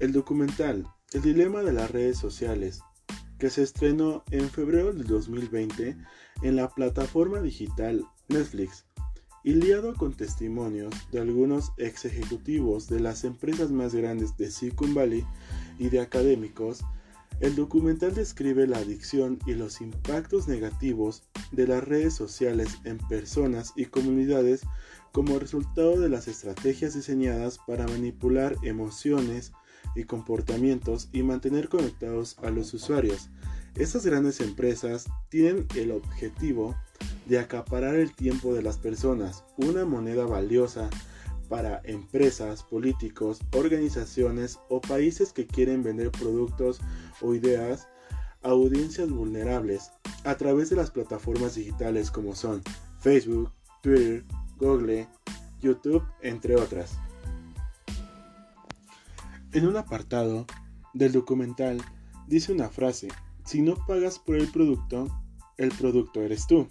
El documental El dilema de las redes sociales, que se estrenó en febrero del 2020 en la plataforma digital Netflix, y liado con testimonios de algunos ex ejecutivos de las empresas más grandes de Silicon Valley y de académicos, el documental describe la adicción y los impactos negativos de las redes sociales en personas y comunidades como resultado de las estrategias diseñadas para manipular emociones y comportamientos y mantener conectados a los usuarios. Estas grandes empresas tienen el objetivo de acaparar el tiempo de las personas, una moneda valiosa para empresas, políticos, organizaciones o países que quieren vender productos o ideas a audiencias vulnerables a través de las plataformas digitales como son Facebook, Twitter, Google, YouTube, entre otras. En un apartado del documental dice una frase, si no pagas por el producto, el producto eres tú.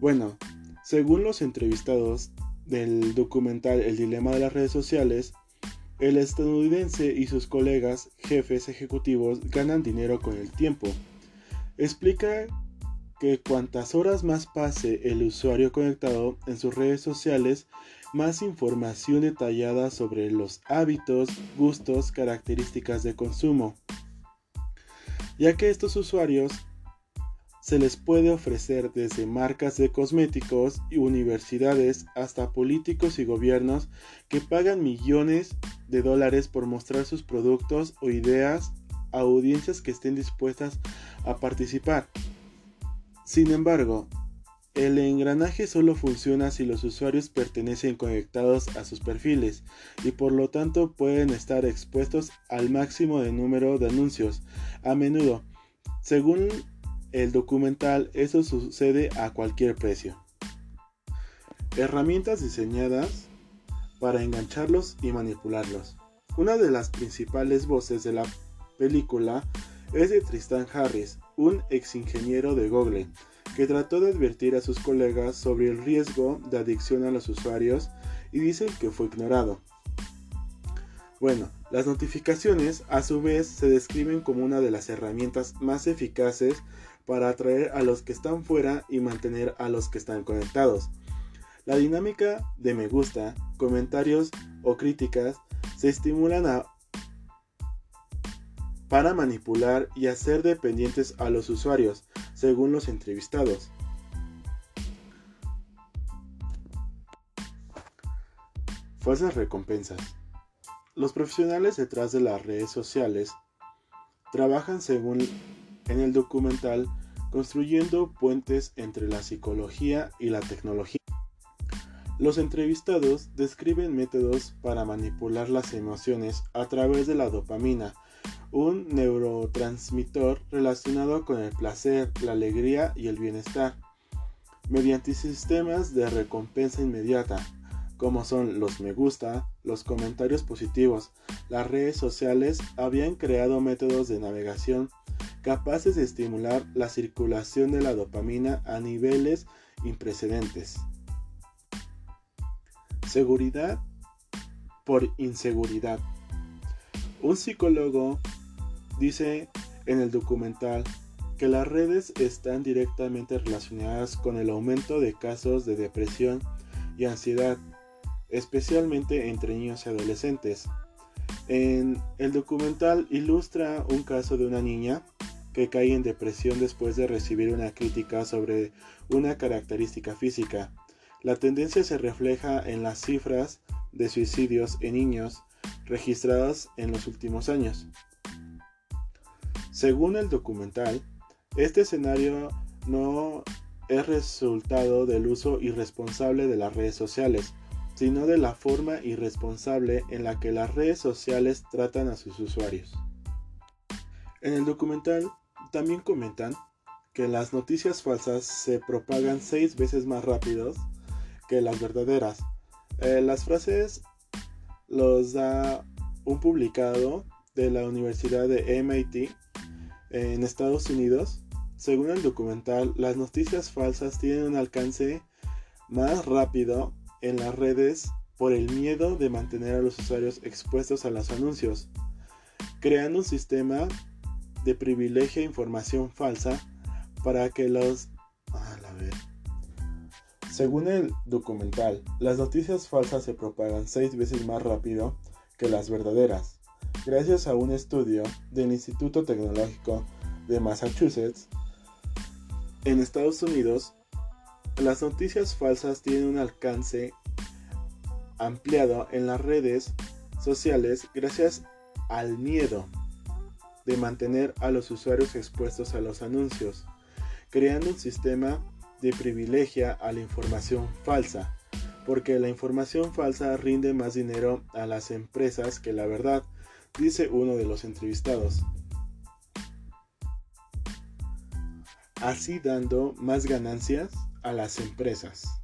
Bueno, según los entrevistados, del documental El dilema de las redes sociales, el estadounidense y sus colegas jefes ejecutivos ganan dinero con el tiempo. Explica que cuantas horas más pase el usuario conectado en sus redes sociales, más información detallada sobre los hábitos, gustos, características de consumo, ya que estos usuarios se les puede ofrecer desde marcas de cosméticos y universidades hasta políticos y gobiernos que pagan millones de dólares por mostrar sus productos o ideas a audiencias que estén dispuestas a participar. Sin embargo, el engranaje solo funciona si los usuarios pertenecen conectados a sus perfiles y por lo tanto pueden estar expuestos al máximo de número de anuncios. A menudo, según el documental eso sucede a cualquier precio. Herramientas diseñadas para engancharlos y manipularlos. Una de las principales voces de la película es de Tristan Harris, un ex ingeniero de Google, que trató de advertir a sus colegas sobre el riesgo de adicción a los usuarios y dicen que fue ignorado. Bueno, las notificaciones a su vez se describen como una de las herramientas más eficaces para atraer a los que están fuera y mantener a los que están conectados. La dinámica de me gusta, comentarios o críticas se estimulan a para manipular y hacer dependientes a los usuarios, según los entrevistados. Falsas recompensas. Los profesionales detrás de las redes sociales trabajan según en el documental construyendo puentes entre la psicología y la tecnología. Los entrevistados describen métodos para manipular las emociones a través de la dopamina, un neurotransmisor relacionado con el placer, la alegría y el bienestar, mediante sistemas de recompensa inmediata, como son los me gusta, los comentarios positivos. Las redes sociales habían creado métodos de navegación capaces de estimular la circulación de la dopamina a niveles imprecedentes. Seguridad por inseguridad. Un psicólogo dice en el documental que las redes están directamente relacionadas con el aumento de casos de depresión y ansiedad, especialmente entre niños y adolescentes. En el documental ilustra un caso de una niña que cae en depresión después de recibir una crítica sobre una característica física. La tendencia se refleja en las cifras de suicidios en niños registradas en los últimos años. Según el documental, este escenario no es resultado del uso irresponsable de las redes sociales, sino de la forma irresponsable en la que las redes sociales tratan a sus usuarios. En el documental también comentan que las noticias falsas se propagan seis veces más rápido que las verdaderas. Eh, las frases los da un publicado de la Universidad de MIT en Estados Unidos. Según el documental, las noticias falsas tienen un alcance más rápido en las redes por el miedo de mantener a los usuarios expuestos a los anuncios, creando un sistema de privilegio e información falsa para que los... Ah, a ver. Según el documental, las noticias falsas se propagan seis veces más rápido que las verdaderas, gracias a un estudio del Instituto Tecnológico de Massachusetts. En Estados Unidos, las noticias falsas tienen un alcance ampliado en las redes sociales gracias al miedo de mantener a los usuarios expuestos a los anuncios, creando un sistema de privilegia a la información falsa, porque la información falsa rinde más dinero a las empresas que la verdad, dice uno de los entrevistados. Así dando más ganancias a las empresas.